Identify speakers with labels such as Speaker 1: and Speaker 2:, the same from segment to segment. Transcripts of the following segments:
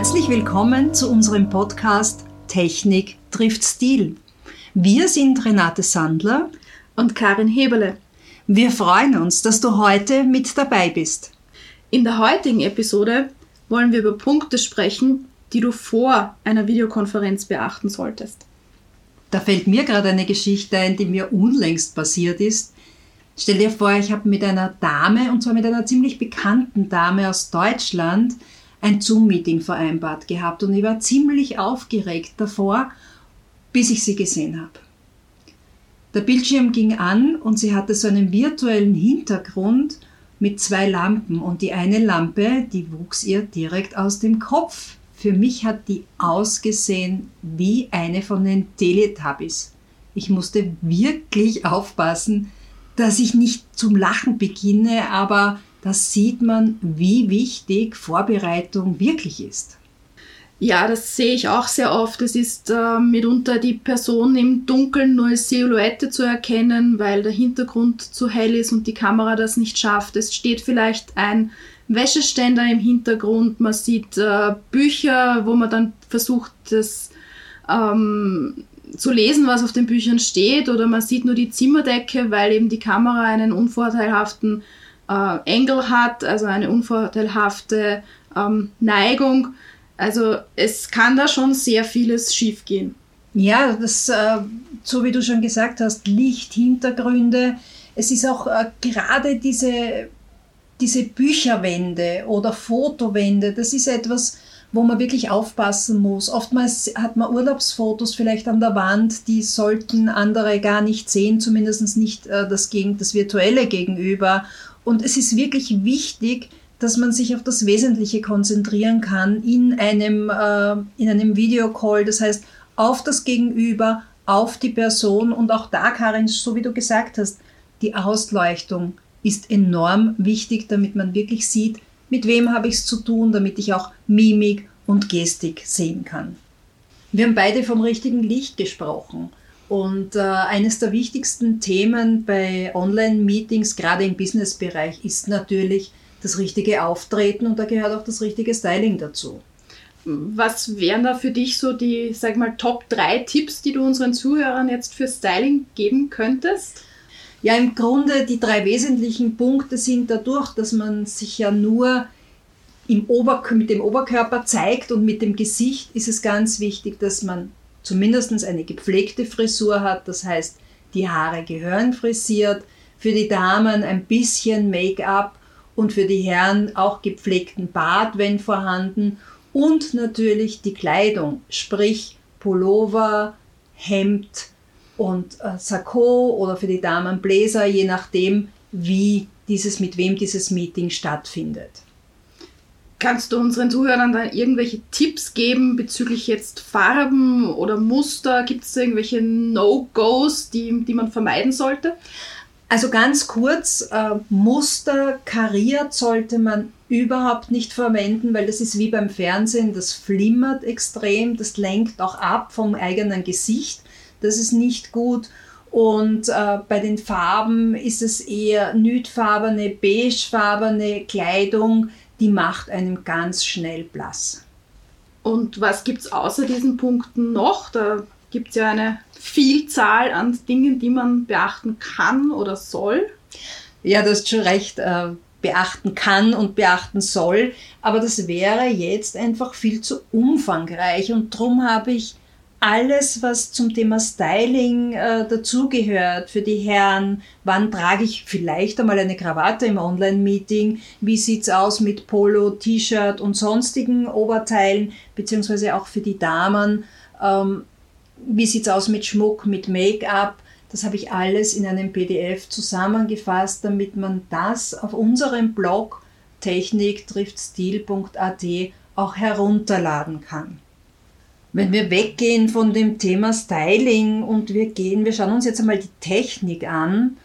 Speaker 1: Herzlich willkommen zu unserem Podcast Technik trifft Stil. Wir sind Renate Sandler
Speaker 2: und Karin Heberle.
Speaker 1: Wir freuen uns, dass du heute mit dabei bist.
Speaker 2: In der heutigen Episode wollen wir über Punkte sprechen, die du vor einer Videokonferenz beachten solltest.
Speaker 1: Da fällt mir gerade eine Geschichte ein, die mir unlängst passiert ist. Stell dir vor, ich habe mit einer Dame, und zwar mit einer ziemlich bekannten Dame aus Deutschland, ein Zoom-Meeting vereinbart gehabt und ich war ziemlich aufgeregt davor, bis ich sie gesehen habe. Der Bildschirm ging an und sie hatte so einen virtuellen Hintergrund mit zwei Lampen und die eine Lampe, die wuchs ihr direkt aus dem Kopf. Für mich hat die ausgesehen wie eine von den Teletubbies. Ich musste wirklich aufpassen, dass ich nicht zum Lachen beginne, aber da sieht man, wie wichtig Vorbereitung wirklich ist.
Speaker 2: Ja, das sehe ich auch sehr oft. Es ist äh, mitunter die Person im Dunkeln nur als Silhouette zu erkennen, weil der Hintergrund zu hell ist und die Kamera das nicht schafft. Es steht vielleicht ein Wäscheständer im Hintergrund, man sieht äh, Bücher, wo man dann versucht, das ähm, zu lesen, was auf den Büchern steht, oder man sieht nur die Zimmerdecke, weil eben die Kamera einen unvorteilhaften äh, Engel hat, also eine unvorteilhafte ähm, Neigung. Also es kann da schon sehr vieles schiefgehen.
Speaker 1: Ja, das, äh, so wie du schon gesagt hast, Licht, Hintergründe. Es ist auch äh, gerade diese, diese Bücherwände oder Fotowände, das ist etwas, wo man wirklich aufpassen muss. Oftmals hat man Urlaubsfotos vielleicht an der Wand, die sollten andere gar nicht sehen, zumindest nicht äh, das, gegen, das virtuelle Gegenüber. Und es ist wirklich wichtig, dass man sich auf das Wesentliche konzentrieren kann in einem, äh, in einem Videocall. Das heißt, auf das Gegenüber, auf die Person und auch da, Karin, so wie du gesagt hast, die Ausleuchtung ist enorm wichtig, damit man wirklich sieht, mit wem habe ich es zu tun, damit ich auch Mimik und Gestik sehen kann. Wir haben beide vom richtigen Licht gesprochen. Und äh, eines der wichtigsten Themen bei Online-Meetings, gerade im Business-Bereich, ist natürlich das richtige Auftreten und da gehört auch das richtige Styling dazu.
Speaker 2: Was wären da für dich so die, sag mal, Top 3 Tipps, die du unseren Zuhörern jetzt für Styling geben könntest?
Speaker 1: Ja, im Grunde die drei wesentlichen Punkte sind dadurch, dass man sich ja nur mit dem Oberkörper zeigt und mit dem Gesicht, ist es ganz wichtig, dass man zumindest eine gepflegte Frisur hat. Das heißt, die Haare gehören frisiert. Für die Damen ein bisschen Make-up und für die Herren auch gepflegten Bart, wenn vorhanden. Und natürlich die Kleidung, sprich Pullover, Hemd und äh, Sakko oder für die Damen Bläser, je nachdem, wie dieses, mit wem dieses Meeting stattfindet.
Speaker 2: Kannst du unseren Zuhörern dann irgendwelche Tipps geben bezüglich jetzt Farben oder Muster? Gibt es irgendwelche No-Gos, die, die man vermeiden sollte?
Speaker 1: Also ganz kurz, äh, Muster kariert sollte man überhaupt nicht verwenden, weil das ist wie beim Fernsehen, das flimmert extrem, das lenkt auch ab vom eigenen Gesicht. Das ist nicht gut. Und äh, bei den Farben ist es eher nüdfarbene, beigefarbene Kleidung, die macht einem ganz schnell blass.
Speaker 2: Und was gibt es außer diesen Punkten noch? Da gibt es ja eine Vielzahl an Dingen, die man beachten kann oder soll.
Speaker 1: Ja, du hast schon recht, äh, beachten kann und beachten soll, aber das wäre jetzt einfach viel zu umfangreich und darum habe ich alles, was zum Thema Styling äh, dazugehört für die Herren. Wann trage ich vielleicht einmal eine Krawatte im Online-Meeting? Wie sieht's aus mit Polo, T-Shirt und sonstigen Oberteilen, beziehungsweise auch für die Damen? Ähm, wie sieht's aus mit Schmuck, mit Make-up? Das habe ich alles in einem PDF zusammengefasst, damit man das auf unserem Blog techniktriftstil.at auch herunterladen kann. Wenn wir weggehen von dem Thema Styling und wir gehen, wir schauen uns jetzt einmal die Technik an.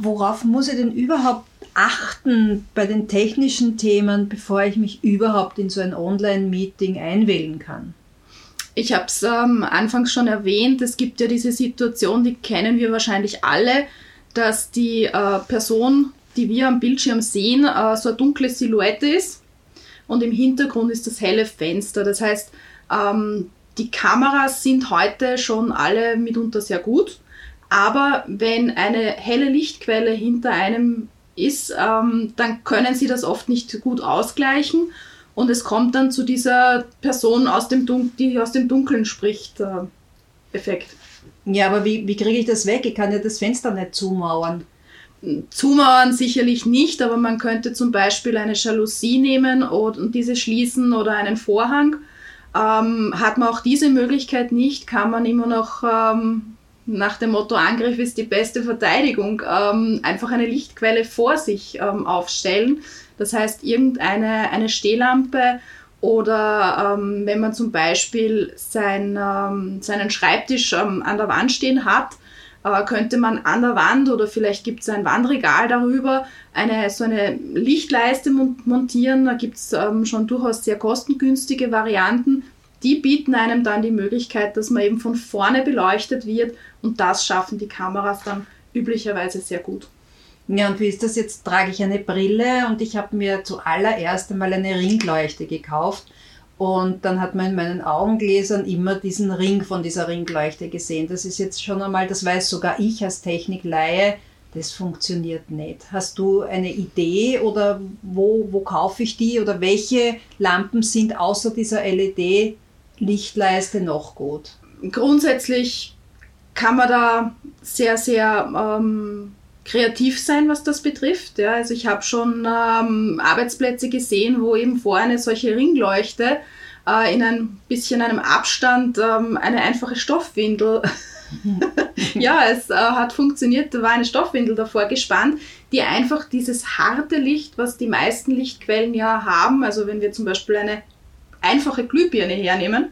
Speaker 1: Worauf muss ich denn überhaupt achten bei den technischen Themen, bevor ich mich überhaupt in so ein Online-Meeting einwählen kann?
Speaker 2: Ich habe es ähm, anfangs schon erwähnt, es gibt ja diese Situation, die kennen wir wahrscheinlich alle, dass die äh, Person, die wir am Bildschirm sehen, äh, so eine dunkle Silhouette ist und im Hintergrund ist das helle Fenster. Das heißt, ähm, die Kameras sind heute schon alle mitunter sehr gut, aber wenn eine helle Lichtquelle hinter einem ist, ähm, dann können sie das oft nicht gut ausgleichen und es kommt dann zu dieser Person, aus dem Dun die aus dem Dunkeln spricht, äh, Effekt.
Speaker 1: Ja, aber wie, wie kriege ich das weg? Ich kann ja das Fenster nicht zumauern.
Speaker 2: Zumauern sicherlich nicht, aber man könnte zum Beispiel eine Jalousie nehmen und, diese schließen oder einen Vorhang. Ähm, hat man auch diese Möglichkeit nicht, kann man immer noch ähm, nach dem Motto Angriff ist die beste Verteidigung ähm, einfach eine Lichtquelle vor sich ähm, aufstellen. Das heißt, irgendeine eine Stehlampe oder ähm, wenn man zum Beispiel sein, ähm, seinen Schreibtisch an der Wand stehen hat, äh, könnte man an der Wand oder vielleicht gibt es ein Wandregal darüber eine so eine Lichtleiste montieren. Da gibt es ähm, schon durchaus sehr kostengünstige Varianten. Die bieten einem dann die Möglichkeit, dass man eben von vorne beleuchtet wird und das schaffen die Kameras dann üblicherweise sehr gut.
Speaker 1: Ja, und wie ist das jetzt? Trage ich eine Brille und ich habe mir zuallererst einmal eine Ringleuchte gekauft. Und dann hat man in meinen Augengläsern immer diesen Ring von dieser Ringleuchte gesehen. Das ist jetzt schon einmal, das weiß sogar ich als Technikleihe, das funktioniert nicht. Hast du eine Idee oder wo, wo kaufe ich die oder welche Lampen sind außer dieser LED-Lichtleiste noch gut?
Speaker 2: Grundsätzlich kann man da sehr, sehr ähm, kreativ sein, was das betrifft. Ja, also ich habe schon ähm, Arbeitsplätze gesehen, wo eben vor eine solche Ringleuchte äh, in ein bisschen einem Abstand ähm, eine einfache Stoffwindel. ja, es äh, hat funktioniert. Da war eine Stoffwindel davor gespannt, die einfach dieses harte Licht, was die meisten Lichtquellen ja haben, also wenn wir zum Beispiel eine einfache Glühbirne hernehmen,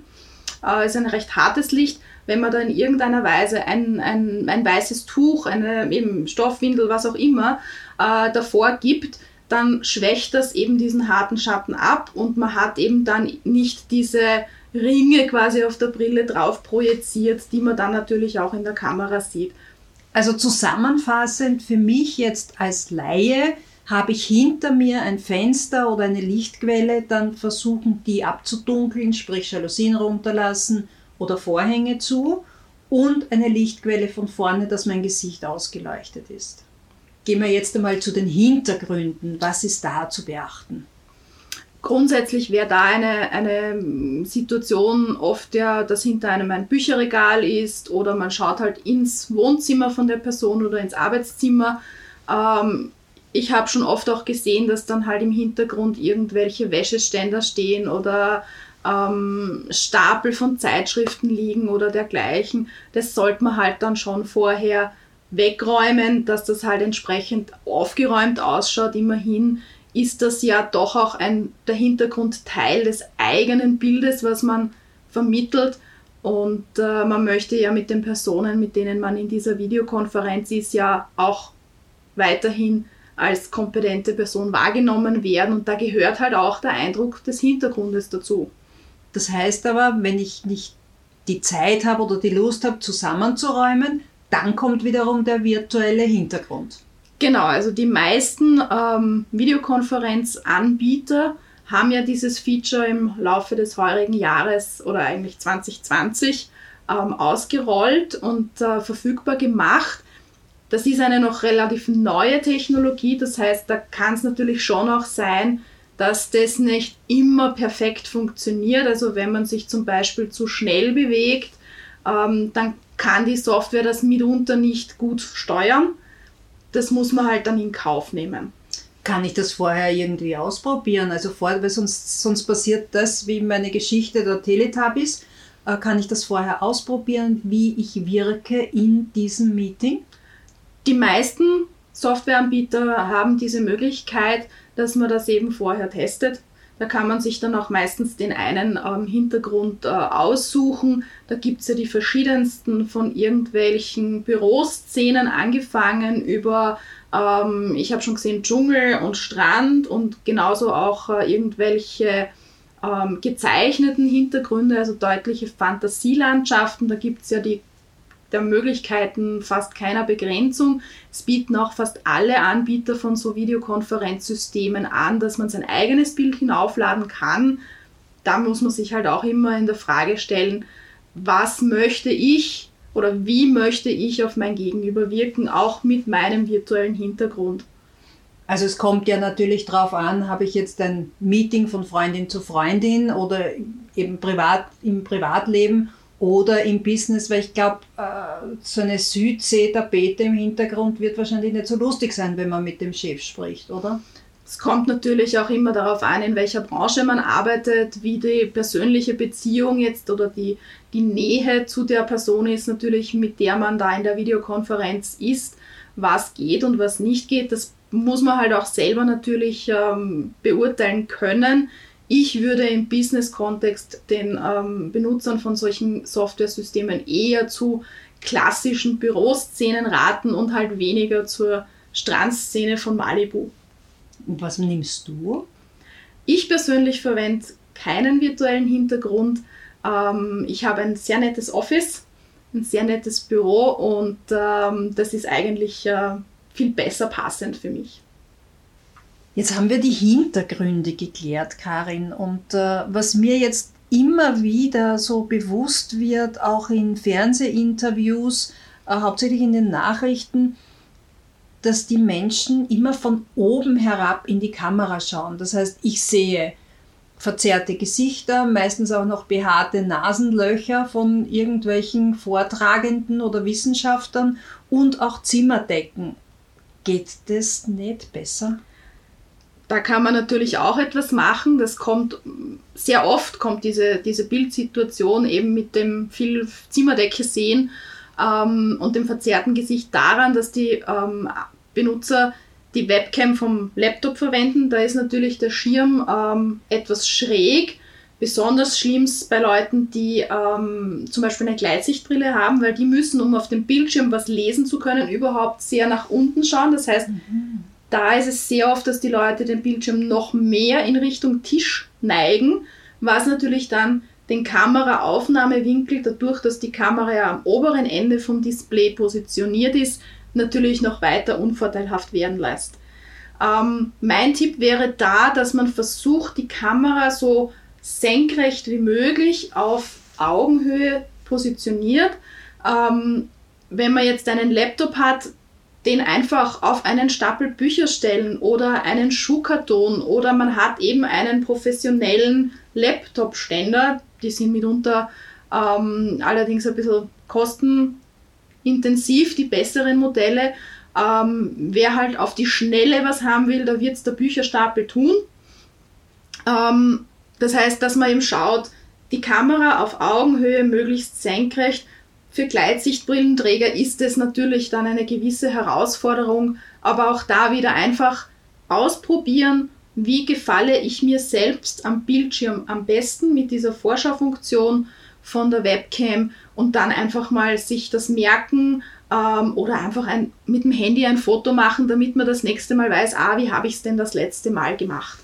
Speaker 2: äh, ist ein recht hartes Licht, wenn man da in irgendeiner Weise ein, ein, ein weißes Tuch, eine eben Stoffwindel, was auch immer, äh, davor gibt, dann schwächt das eben diesen harten Schatten ab und man hat eben dann nicht diese Ringe quasi auf der Brille drauf projiziert, die man dann natürlich auch in der Kamera sieht.
Speaker 1: Also zusammenfassend für mich jetzt als Laie habe ich hinter mir ein Fenster oder eine Lichtquelle, dann versuchen die abzudunkeln, sprich Jalousien runterlassen oder Vorhänge zu und eine Lichtquelle von vorne, dass mein Gesicht ausgeleuchtet ist. Gehen wir jetzt einmal zu den Hintergründen. Was ist da zu beachten?
Speaker 2: Grundsätzlich wäre da eine, eine Situation oft ja, dass hinter einem ein Bücherregal ist oder man schaut halt ins Wohnzimmer von der Person oder ins Arbeitszimmer. Ähm, ich habe schon oft auch gesehen, dass dann halt im Hintergrund irgendwelche Wäscheständer stehen oder ähm, Stapel von Zeitschriften liegen oder dergleichen. Das sollte man halt dann schon vorher wegräumen, dass das halt entsprechend aufgeräumt ausschaut. Immerhin ist das ja doch auch ein, der Hintergrund Teil des eigenen Bildes, was man vermittelt. Und äh, man möchte ja mit den Personen, mit denen man in dieser Videokonferenz ist, ja auch weiterhin als kompetente Person wahrgenommen werden. Und da gehört halt auch der Eindruck des Hintergrundes dazu.
Speaker 1: Das heißt aber, wenn ich nicht die Zeit habe oder die Lust habe, zusammenzuräumen, dann kommt wiederum der virtuelle Hintergrund.
Speaker 2: Genau, also die meisten ähm, Videokonferenzanbieter haben ja dieses Feature im Laufe des heurigen Jahres oder eigentlich 2020 ähm, ausgerollt und äh, verfügbar gemacht. Das ist eine noch relativ neue Technologie, das heißt, da kann es natürlich schon auch sein, dass das nicht immer perfekt funktioniert. Also wenn man sich zum Beispiel zu schnell bewegt, ähm, dann kann die Software das mitunter nicht gut steuern. Das muss man halt dann in Kauf nehmen.
Speaker 1: Kann ich das vorher irgendwie ausprobieren? Also vor, weil sonst, sonst passiert das wie meine Geschichte der Teletubbies. Äh, kann ich das vorher ausprobieren, wie ich wirke in diesem Meeting?
Speaker 2: Die meisten Softwareanbieter haben diese Möglichkeit, dass man das eben vorher testet. Da kann man sich dann auch meistens den einen ähm, Hintergrund äh, aussuchen. Da gibt es ja die verschiedensten von irgendwelchen Büroszenen angefangen über, ähm, ich habe schon gesehen, Dschungel und Strand und genauso auch äh, irgendwelche ähm, gezeichneten Hintergründe, also deutliche Fantasielandschaften. Da gibt es ja die der Möglichkeiten fast keiner Begrenzung. Es bieten auch fast alle Anbieter von so Videokonferenzsystemen an, dass man sein eigenes Bild hinaufladen kann. Da muss man sich halt auch immer in der Frage stellen, was möchte ich oder wie möchte ich auf mein Gegenüber wirken, auch mit meinem virtuellen Hintergrund.
Speaker 1: Also es kommt ja natürlich darauf an, habe ich jetzt ein Meeting von Freundin zu Freundin oder eben privat im Privatleben oder im Business, weil ich glaube, äh, so eine Südsee-Tapete im Hintergrund wird wahrscheinlich nicht so lustig sein, wenn man mit dem Chef spricht, oder?
Speaker 2: Es kommt natürlich auch immer darauf an, in welcher Branche man arbeitet, wie die persönliche Beziehung jetzt oder die, die Nähe zu der Person ist, natürlich, mit der man da in der Videokonferenz ist, was geht und was nicht geht. Das muss man halt auch selber natürlich ähm, beurteilen können. Ich würde im Business-Kontext den ähm, Benutzern von solchen Software-Systemen eher zu klassischen Büroszenen raten und halt weniger zur Strandszene von Malibu.
Speaker 1: Und was nimmst du?
Speaker 2: Ich persönlich verwende keinen virtuellen Hintergrund. Ähm, ich habe ein sehr nettes Office, ein sehr nettes Büro und ähm, das ist eigentlich äh, viel besser passend für mich.
Speaker 1: Jetzt haben wir die Hintergründe geklärt, Karin. Und äh, was mir jetzt immer wieder so bewusst wird, auch in Fernsehinterviews, äh, hauptsächlich in den Nachrichten, dass die Menschen immer von oben herab in die Kamera schauen. Das heißt, ich sehe verzerrte Gesichter, meistens auch noch behaarte Nasenlöcher von irgendwelchen Vortragenden oder Wissenschaftlern und auch Zimmerdecken. Geht das nicht besser?
Speaker 2: Da kann man natürlich auch etwas machen. Das kommt sehr oft, kommt diese, diese Bildsituation eben mit dem viel Zimmerdecke sehen ähm, und dem verzerrten Gesicht daran, dass die ähm, Benutzer die Webcam vom Laptop verwenden. Da ist natürlich der Schirm ähm, etwas schräg. Besonders schlimm ist bei Leuten, die ähm, zum Beispiel eine Gleitsichtbrille haben, weil die müssen, um auf dem Bildschirm was lesen zu können, überhaupt sehr nach unten schauen. Das heißt, mhm. Da ist es sehr oft, dass die Leute den Bildschirm noch mehr in Richtung Tisch neigen, was natürlich dann den Kameraaufnahmewinkel, dadurch, dass die Kamera ja am oberen Ende vom Display positioniert ist, natürlich noch weiter unvorteilhaft werden lässt. Ähm, mein Tipp wäre da, dass man versucht, die Kamera so senkrecht wie möglich auf Augenhöhe positioniert. Ähm, wenn man jetzt einen Laptop hat, den einfach auf einen Stapel Bücher stellen oder einen Schuhkarton oder man hat eben einen professionellen Laptop-Ständer, die sind mitunter ähm, allerdings ein bisschen kosten, intensiv die besseren Modelle. Ähm, wer halt auf die Schnelle was haben will, da wird es der Bücherstapel tun. Ähm, das heißt, dass man eben schaut, die Kamera auf Augenhöhe möglichst senkrecht. Für Gleitsichtbrillenträger ist es natürlich dann eine gewisse Herausforderung, aber auch da wieder einfach ausprobieren, wie gefalle ich mir selbst am Bildschirm am besten mit dieser Vorschaufunktion von der Webcam und dann einfach mal sich das merken ähm, oder einfach ein, mit dem Handy ein Foto machen, damit man das nächste Mal weiß, ah, wie habe ich es denn das letzte Mal gemacht.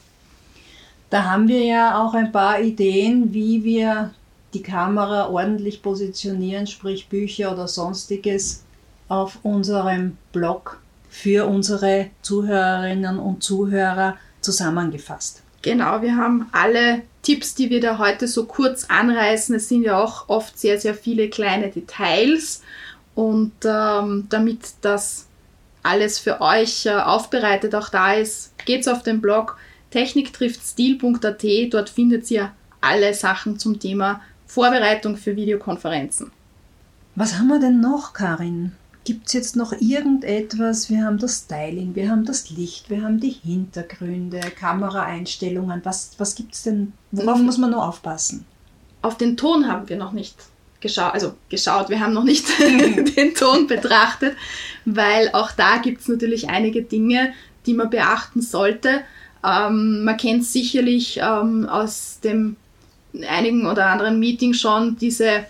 Speaker 1: Da haben wir ja auch ein paar Ideen, wie wir die Kamera ordentlich positionieren, sprich Bücher oder sonstiges auf unserem Blog für unsere Zuhörerinnen und Zuhörer zusammengefasst.
Speaker 2: Genau, wir haben alle Tipps, die wir da heute so kurz anreißen. Es sind ja auch oft sehr, sehr viele kleine Details. Und ähm, damit das alles für euch äh, aufbereitet auch da ist, geht's auf den Blog techniktriftstil.at. Dort findet ihr alle Sachen zum Thema Vorbereitung für Videokonferenzen.
Speaker 1: Was haben wir denn noch, Karin? Gibt es jetzt noch irgendetwas? Wir haben das Styling, wir haben das Licht, wir haben die Hintergründe, Kameraeinstellungen. Was, was gibt es denn? Worauf mhm. muss man nur aufpassen?
Speaker 2: Auf den Ton haben wir noch nicht geschaut, also geschaut, wir haben noch nicht den Ton betrachtet, weil auch da gibt es natürlich einige Dinge, die man beachten sollte. Ähm, man kennt sicherlich ähm, aus dem einigen oder anderen Meeting schon diese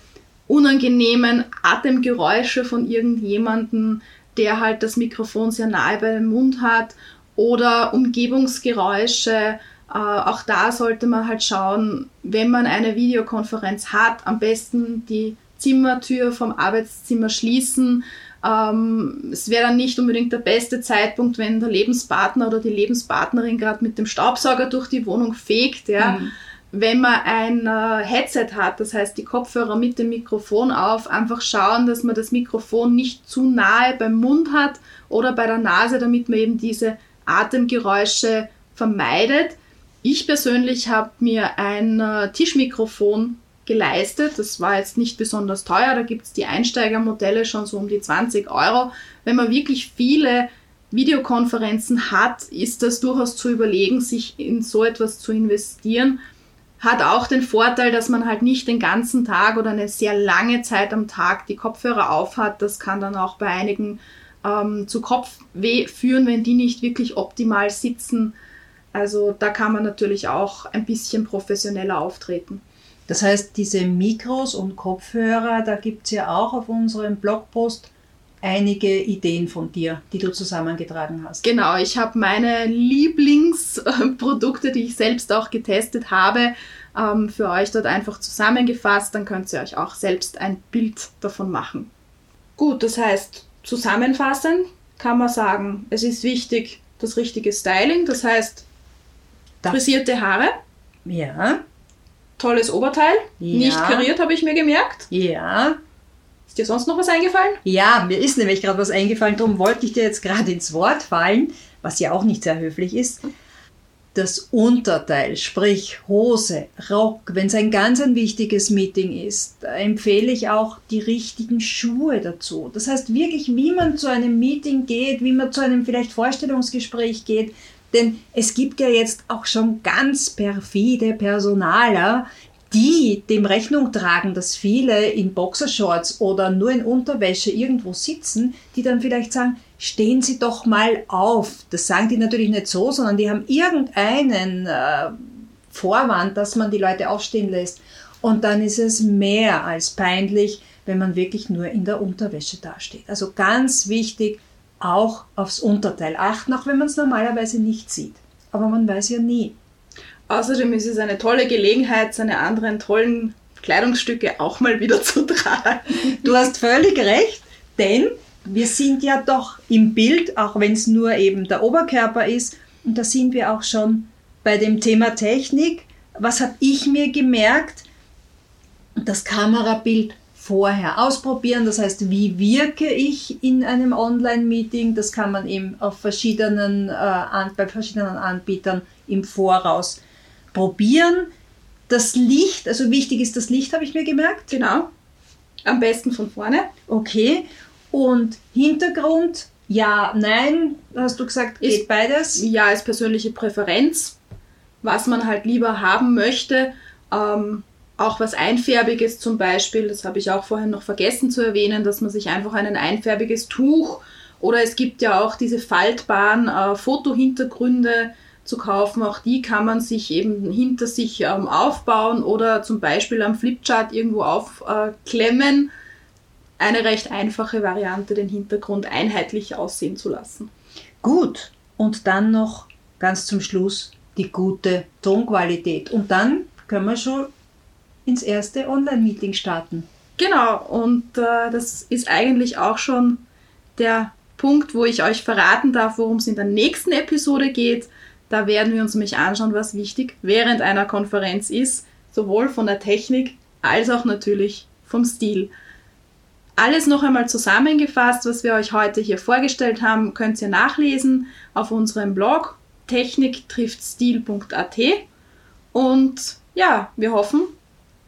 Speaker 2: unangenehmen Atemgeräusche von irgendjemandem, der halt das Mikrofon sehr nahe bei dem Mund hat oder Umgebungsgeräusche. Äh, auch da sollte man halt schauen, wenn man eine Videokonferenz hat, am besten die Zimmertür vom Arbeitszimmer schließen. Ähm, es wäre dann nicht unbedingt der beste Zeitpunkt, wenn der Lebenspartner oder die Lebenspartnerin gerade mit dem Staubsauger durch die Wohnung fegt. Ja. Mhm. Wenn man ein äh, Headset hat, das heißt die Kopfhörer mit dem Mikrofon auf, einfach schauen, dass man das Mikrofon nicht zu nahe beim Mund hat oder bei der Nase, damit man eben diese Atemgeräusche vermeidet. Ich persönlich habe mir ein äh, Tischmikrofon geleistet. Das war jetzt nicht besonders teuer. Da gibt es die Einsteigermodelle schon so um die 20 Euro. Wenn man wirklich viele Videokonferenzen hat, ist das durchaus zu überlegen, sich in so etwas zu investieren. Hat auch den Vorteil, dass man halt nicht den ganzen Tag oder eine sehr lange Zeit am Tag die Kopfhörer aufhat. Das kann dann auch bei einigen ähm, zu Kopfweh führen, wenn die nicht wirklich optimal sitzen. Also da kann man natürlich auch ein bisschen professioneller auftreten.
Speaker 1: Das heißt, diese Mikros und Kopfhörer, da gibt es ja auch auf unserem Blogpost einige Ideen von dir, die du zusammengetragen hast.
Speaker 2: Genau, ich habe meine Lieblingsprodukte, die ich selbst auch getestet habe, ähm, für euch dort einfach zusammengefasst. Dann könnt ihr euch auch selbst ein Bild davon machen. Gut, das heißt, zusammenfassend kann man sagen, es ist wichtig, das richtige Styling, das heißt frisierte Haare.
Speaker 1: Ja
Speaker 2: tolles Oberteil. Ja. Nicht kariert, habe ich mir gemerkt.
Speaker 1: Ja.
Speaker 2: Ist dir sonst noch was eingefallen?
Speaker 1: Ja, mir ist nämlich gerade was eingefallen, darum wollte ich dir jetzt gerade ins Wort fallen, was ja auch nicht sehr höflich ist. Das Unterteil, sprich Hose, Rock, wenn es ein ganz ein wichtiges Meeting ist, empfehle ich auch die richtigen Schuhe dazu. Das heißt wirklich, wie man zu einem Meeting geht, wie man zu einem vielleicht Vorstellungsgespräch geht, denn es gibt ja jetzt auch schon ganz perfide Personaler, die dem Rechnung tragen, dass viele in Boxershorts oder nur in Unterwäsche irgendwo sitzen, die dann vielleicht sagen, stehen Sie doch mal auf. Das sagen die natürlich nicht so, sondern die haben irgendeinen äh, Vorwand, dass man die Leute aufstehen lässt. Und dann ist es mehr als peinlich, wenn man wirklich nur in der Unterwäsche dasteht. Also ganz wichtig, auch aufs Unterteil achten, auch wenn man es normalerweise nicht sieht. Aber man weiß ja nie.
Speaker 2: Außerdem ist es eine tolle Gelegenheit, seine anderen tollen Kleidungsstücke auch mal wieder zu tragen.
Speaker 1: Du hast völlig recht, denn wir sind ja doch im Bild, auch wenn es nur eben der Oberkörper ist. Und da sind wir auch schon bei dem Thema Technik. Was habe ich mir gemerkt? Das Kamerabild vorher ausprobieren. Das heißt, wie wirke ich in einem Online-Meeting? Das kann man eben auf verschiedenen, äh, bei verschiedenen Anbietern im Voraus probieren. Das Licht, also wichtig ist das Licht, habe ich mir gemerkt.
Speaker 2: Genau. Am besten von vorne.
Speaker 1: Okay. Und Hintergrund, ja, nein, hast du gesagt, geht ist, beides?
Speaker 2: Ja, ist persönliche Präferenz, was man halt lieber haben möchte. Ähm, auch was Einfärbiges zum Beispiel, das habe ich auch vorhin noch vergessen zu erwähnen, dass man sich einfach ein einfärbiges Tuch oder es gibt ja auch diese faltbaren äh, Fotohintergründe zu kaufen. Auch die kann man sich eben hinter sich ähm, aufbauen oder zum Beispiel am Flipchart irgendwo aufklemmen. Äh, Eine recht einfache Variante, den Hintergrund einheitlich aussehen zu lassen.
Speaker 1: Gut, und dann noch ganz zum Schluss die gute Tonqualität. Und dann können wir schon ins erste Online-Meeting starten.
Speaker 2: Genau, und äh, das ist eigentlich auch schon der Punkt, wo ich euch verraten darf, worum es in der nächsten Episode geht. Da werden wir uns nämlich anschauen, was wichtig während einer Konferenz ist, sowohl von der Technik als auch natürlich vom Stil. Alles noch einmal zusammengefasst, was wir euch heute hier vorgestellt haben, könnt ihr nachlesen auf unserem Blog techniktriftstil.at. Und ja, wir hoffen,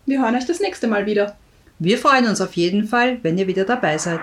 Speaker 2: wir hören euch das nächste Mal wieder.
Speaker 1: Wir freuen uns auf jeden Fall, wenn ihr wieder dabei seid.